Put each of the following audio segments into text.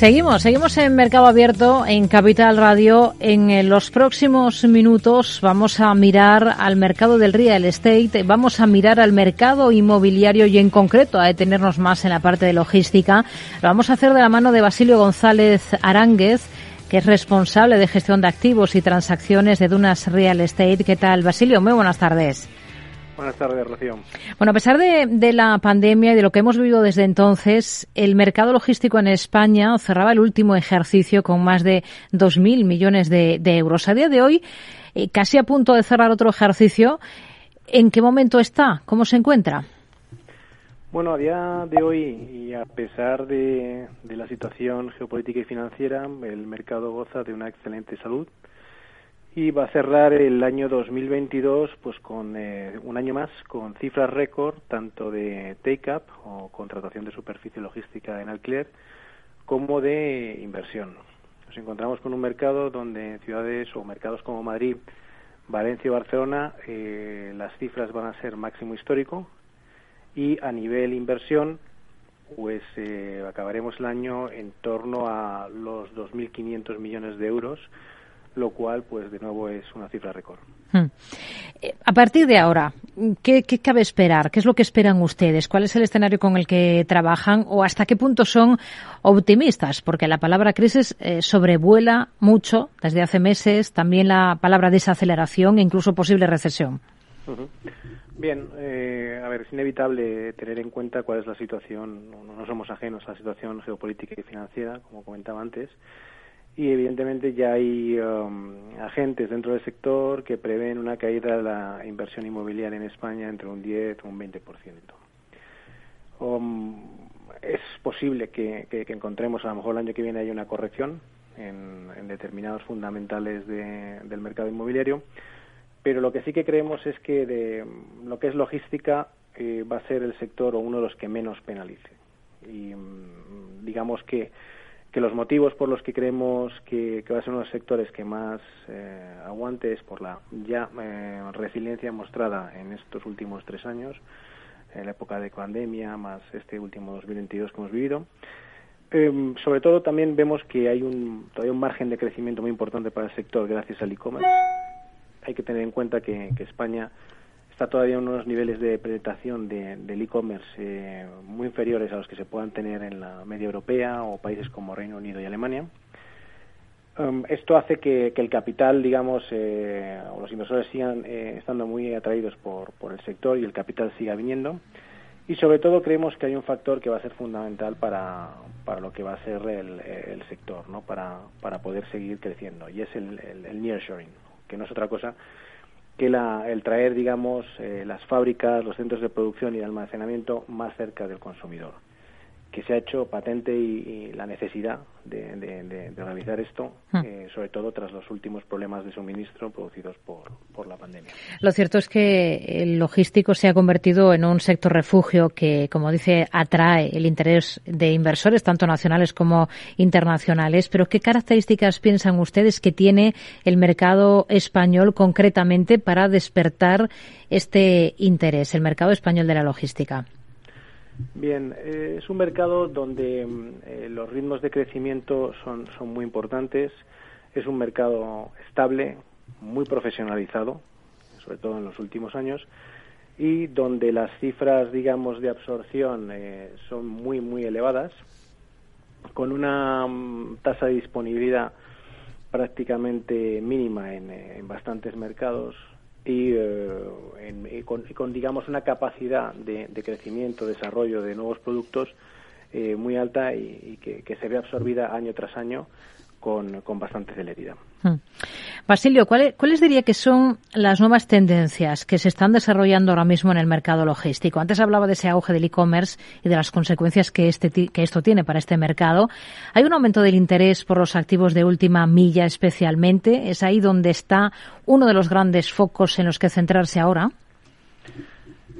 Seguimos, seguimos en Mercado Abierto en Capital Radio. En eh, los próximos minutos vamos a mirar al mercado del real estate, vamos a mirar al mercado inmobiliario y en concreto a detenernos más en la parte de logística. Lo vamos a hacer de la mano de Basilio González Aránguez, que es responsable de gestión de activos y transacciones de Dunas Real Estate. ¿Qué tal, Basilio? Muy buenas tardes. Buenas tardes, Rocío. Bueno, a pesar de, la pandemia y de lo que hemos vivido desde entonces, el mercado logístico en España cerraba el último ejercicio con más de 2.000 millones de, euros. A día de hoy, eh, casi a punto de cerrar otro ejercicio. ¿En qué momento está? ¿Cómo se encuentra? Bueno, a día de hoy y a pesar de la situación geopolítica y financiera, el mercado goza de una excelente salud y va a cerrar el año 2022 pues con eh, un año más con cifras récord tanto de take-up o contratación de superficie logística en alquiler como de inversión. Nos encontramos con un mercado donde ciudades o mercados como Madrid, Valencia y Barcelona eh, las cifras van a ser máximo histórico y a nivel inversión pues eh, acabaremos el año en torno a los 2.500 millones de euros lo cual, pues de nuevo, es una cifra récord. Hmm. Eh, a partir de ahora, ¿qué, cabe esperar? ¿Qué es lo que esperan ustedes? ¿Cuál es el escenario con el que trabajan o hasta qué punto son optimistas? Porque la palabra crisis eh, sobrevuela mucho desde hace meses, también la palabra desaceleración e incluso posible recesión. Bien, eh, a ver, es inevitable tener en cuenta cuál es la situación, no somos ajenos a la situación geopolítica y financiera, como comentaba antes, y evidentemente ya hay um, agentes dentro del sector que prevén una caída de la inversión inmobiliaria en España entre un 10 o un 20%. Um, es posible que, encontremos a lo mejor el año que viene hay una corrección en, determinados fundamentales del mercado inmobiliario, pero lo que sí que creemos es que de lo que es logística eh, va a ser el sector o uno de los que menos penalice. Y mm, digamos que que los motivos por los que creemos que, va a ser uno de los sectores que más eh, aguante es por la ya eh, resiliencia mostrada en estos últimos tres años, en la época de pandemia, más este último 2022 que hemos vivido. Em, sobre todo también vemos que hay un, todavía un margen de crecimiento muy importante para el sector gracias al e-commerce. Hay que tener en cuenta que, que España está todavía en unos niveles de penetración de, del e-commerce eh, muy inferiores a los que se puedan tener en la media europea o países como Reino Unido y Alemania. Um, esto hace que, el capital, digamos, eh, o los inversores sigan eh, estando muy atraídos por, por el sector y el capital siga viniendo. Y sobre todo creemos que hay un factor que va a ser fundamental para, para lo que va a ser el, el sector, ¿no? para, para poder seguir creciendo, y es el, el, el nearshoring, que no es otra cosa que el traer, digamos, eh, las fábricas, los centros de producción y de almacenamiento más cerca del consumidor que se ha hecho patente y, la necesidad de, realizar esto, hmm. eh, sobre todo tras los últimos problemas de suministro producidos por, por, la pandemia. Lo cierto es que el logístico se ha convertido en un sector refugio que, como dice, atrae el interés de inversores, tanto nacionales como internacionales. Pero, ¿qué características piensan ustedes que tiene el mercado español concretamente para despertar este interés, el mercado español de la logística? Bien, eh, es un mercado donde mm, eh, los ritmos de crecimiento son, son muy importantes. Es un mercado estable, muy profesionalizado, sobre todo en los últimos años, y donde las cifras, digamos, de absorción eh, son muy, muy elevadas, con una mm, tasa de disponibilidad prácticamente mínima en, en bastantes mercados, y, eh, con, digamos una capacidad de, crecimiento, desarrollo de nuevos productos eh, muy alta y, que, se ve absorbida año tras año con, con bastante celeridad. Hmm. Basilio, ¿cuáles, diría que son las nuevas tendencias que se están desarrollando ahora mismo en el mercado logístico? Antes hablaba de ese auge del e-commerce y de las consecuencias que, este, que esto tiene para este mercado. ¿Hay un aumento del interés por los activos de última milla especialmente? ¿Es ahí donde está uno de los grandes focos en los que centrarse ahora?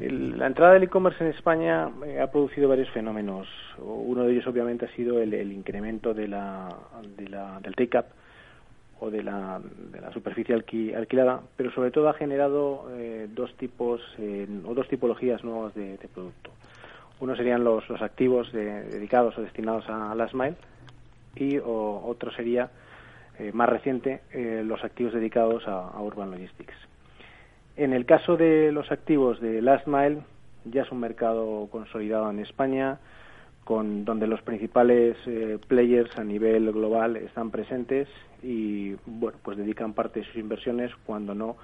La entrada del e-commerce en España eh, ha producido varios fenómenos. Uno de ellos, obviamente, ha sido el, incremento de la, del take-up o de la, de la superficie alquilada, pero sobre todo ha generado eh, dos tipos o dos tipologías nuevas de, producto. Uno serían los, los activos dedicados o destinados a Last Mile y otro sería, eh, más reciente, eh, los activos dedicados a, Urban Logistics. En el caso de los activos de Last Mile, ya es un mercado consolidado en España, con donde los principales players a nivel global están presentes y bueno pues dedican parte de sus inversiones cuando no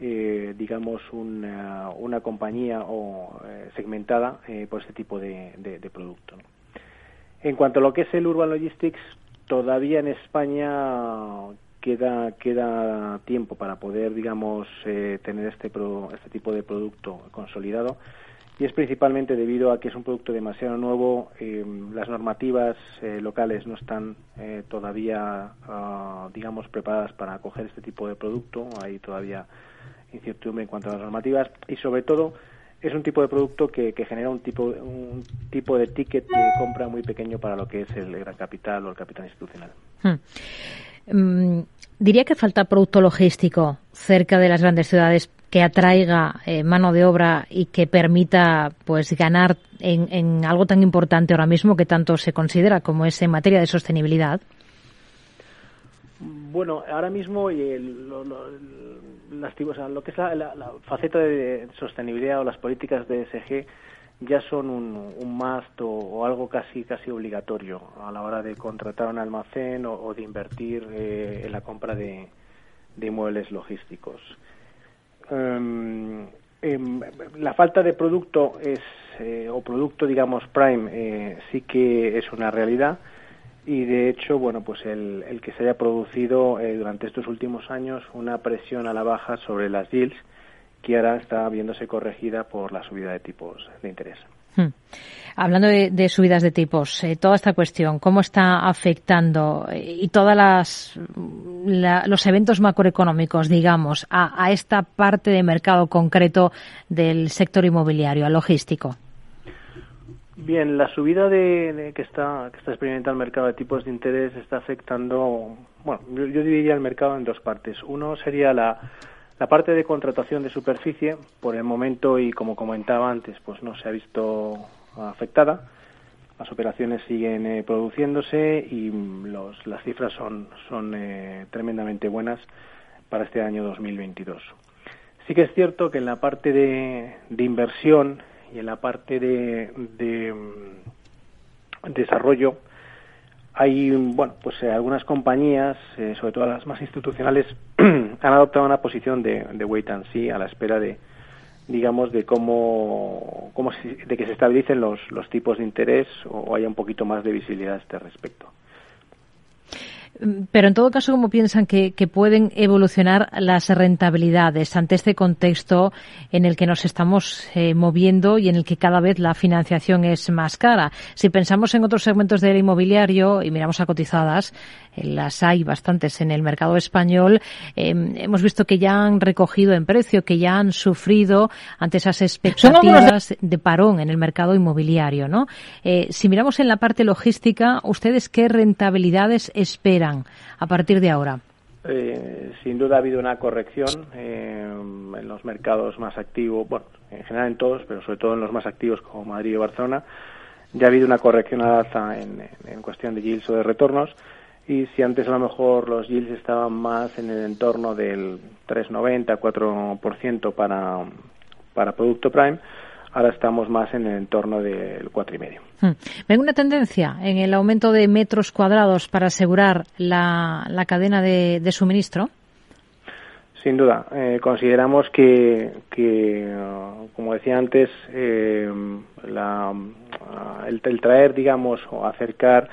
eh, digamos una, compañía o eh, segmentada eh, por este tipo de, producto en cuanto a lo que es el urban logistics todavía en España queda queda tiempo para poder digamos tener este este tipo de producto consolidado y es principalmente debido a que es un producto demasiado nuevo, eh, las normativas eh, locales no están eh, todavía, ah, digamos, preparadas para acoger este tipo de producto, hay todavía incertidumbre en cuanto a las normativas y sobre todo es un tipo de producto que, genera un tipo, un tipo de ticket de compra muy pequeño para lo que es el gran capital o el capital institucional. Hmm. Mm, diría que falta producto logístico cerca de las grandes ciudades que atraiga eh, mano de obra y que permita pues ganar en, algo tan importante ahora mismo que tanto se considera como es en materia de sostenibilidad? Bueno, ahora mismo lo, lo, que es la, faceta de sostenibilidad o las políticas de ESG ya son un, un must o, algo casi casi obligatorio a la hora de contratar un almacén o, de invertir eh, en la compra de, de muebles logísticos. Em, em, la falta de producto es eh, o producto digamos prime eh, sí que es una realidad y de hecho bueno pues el, el que se haya producido eh, durante estos últimos años una presión a la baja sobre las yields que ahora está viéndose corregida por la subida de tipos de interés. Hmm. Hablando de, subidas de tipos, eh, toda esta cuestión, ¿cómo está afectando eh, y todos los eventos macroeconómicos, digamos, a, esta parte de mercado concreto del sector inmobiliario, al logístico? Bien, la subida de, que está que está experimentando el mercado de tipos de interés está afectando, bueno, yo, yo dividiría el mercado en dos partes. Uno sería la la parte de contratación de superficie, por el momento y como comentaba antes, pues no se ha visto afectada. Las operaciones siguen eh, produciéndose y los, las cifras son, eh, tremendamente buenas para este año 2022. Sí que es cierto que en la parte de, de inversión y en la parte de, de mm, desarrollo hay bueno pues eh, algunas compañías eh, sobre todo las más institucionales han adoptado una posición de, de, wait and see a la espera de digamos de cómo, cómo de que se estabilicen los, los tipos de interés o haya un poquito más de visibilidad a este respecto pero en todo caso, ¿cómo piensan que, pueden evolucionar las rentabilidades ante este contexto en el que nos estamos eh, moviendo y en el que cada vez la financiación es más cara? Si pensamos en otros segmentos del inmobiliario y miramos a cotizadas, eh, las hay bastantes en el mercado español, em, hemos visto que ya han recogido en precio, que ya han sufrido ante esas expectativas de parón en el mercado inmobiliario, ¿no? Eh, si miramos en la parte logística, ¿ustedes qué rentabilidades esperan a partir de ahora? Eh, sin duda ha habido una corrección en los mercados más activos, bueno, en general en todos, pero sobre todo en los más activos como Madrid y Barcelona. Ya ha habido una corrección al alza en, en cuestión de yields o de retornos y si antes a lo mejor los yields estaban más en el entorno del 3,90, 4% para, para producto prime, ahora estamos más en el entorno del 4,5. Hmm. ¿Ven una tendencia en el aumento de metros cuadrados para asegurar la, la cadena de, suministro? Sin duda. Eh, consideramos que, que uh, como decía antes, eh, la, el, el, traer, digamos, o acercar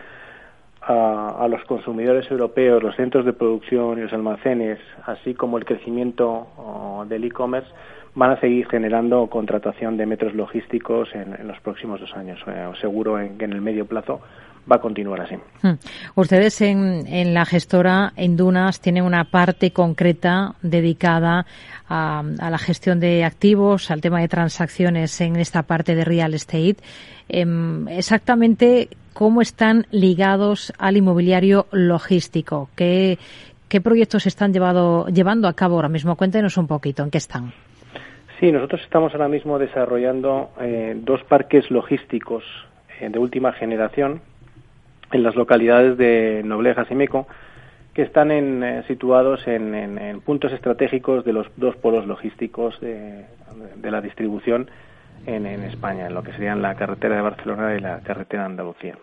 a, los consumidores europeos, los centros de producción y los almacenes, así como el crecimiento del e-commerce, van a seguir generando contratación de metros logísticos en, los próximos dos años. Eh, seguro en, que en el medio plazo va a continuar así. Hmm. Ustedes en, en, la gestora en Dunas tienen una parte concreta dedicada a, la gestión de activos, al tema de transacciones en esta parte de real estate. Em, exactamente cómo están ligados al inmobiliario logístico. ¿Qué, qué proyectos están llevado, llevando a cabo ahora mismo? Cuéntenos un poquito en qué están. Sí, nosotros estamos ahora mismo desarrollando eh, dos parques logísticos eh, de última generación en las localidades de Noblejas y Meco, que están eh, situados en, puntos estratégicos de los dos polos logísticos de, la distribución en, España, en lo que serían la carretera de Barcelona y la carretera de Andalucía.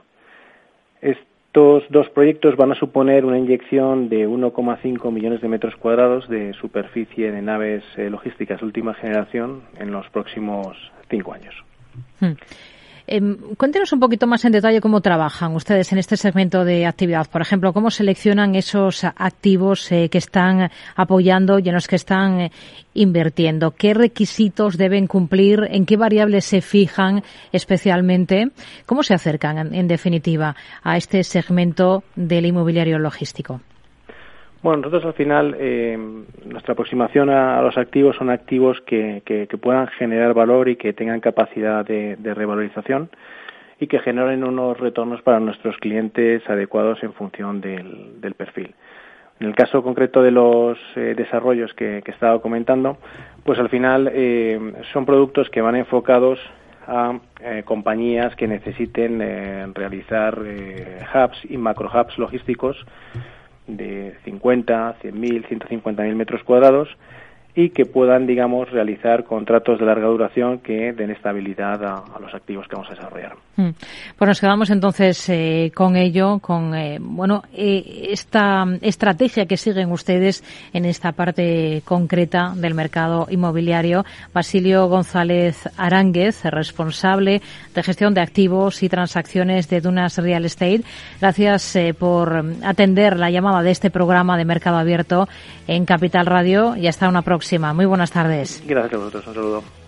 Estos dos proyectos van a suponer una inyección de 1,5 millones de metros cuadrados de superficie de naves eh, logísticas última generación en los próximos cinco años. Em, cuéntenos un poquito más en detalle cómo trabajan ustedes en este segmento de actividad. Por ejemplo, cómo seleccionan esos activos eh, que están apoyando y en los que están eh, invirtiendo. ¿Qué requisitos deben cumplir? ¿En qué variables se fijan especialmente? ¿Cómo se acercan, en definitiva, a este segmento del inmobiliario logístico? Bueno, nosotros al final, eh, nuestra aproximación a, los activos son activos que, puedan generar valor y que tengan capacidad de, revalorización y que generen unos retornos para nuestros clientes adecuados en función del, perfil. En el caso concreto de los eh, desarrollos que, he estado comentando, pues al final eh, son productos que van enfocados a compañías que necesiten realizar hubs y macro hubs logísticos de 50, 100.000, 150.000 metros cuadrados y que puedan, digamos, realizar contratos de larga duración que den estabilidad a, los activos que vamos a desarrollar. Mm. Pues nos quedamos entonces eh, con ello, con eh, bueno eh, esta estrategia que siguen ustedes en esta parte concreta del mercado inmobiliario. Basilio González Aránguez, responsable de gestión de activos y transacciones de Dunas Real Estate. Gracias por atender la llamada de este programa de Mercado Abierto en Capital Radio y hasta una próxima. Muy buenas tardes. Gracias a vosotros. Un saludo.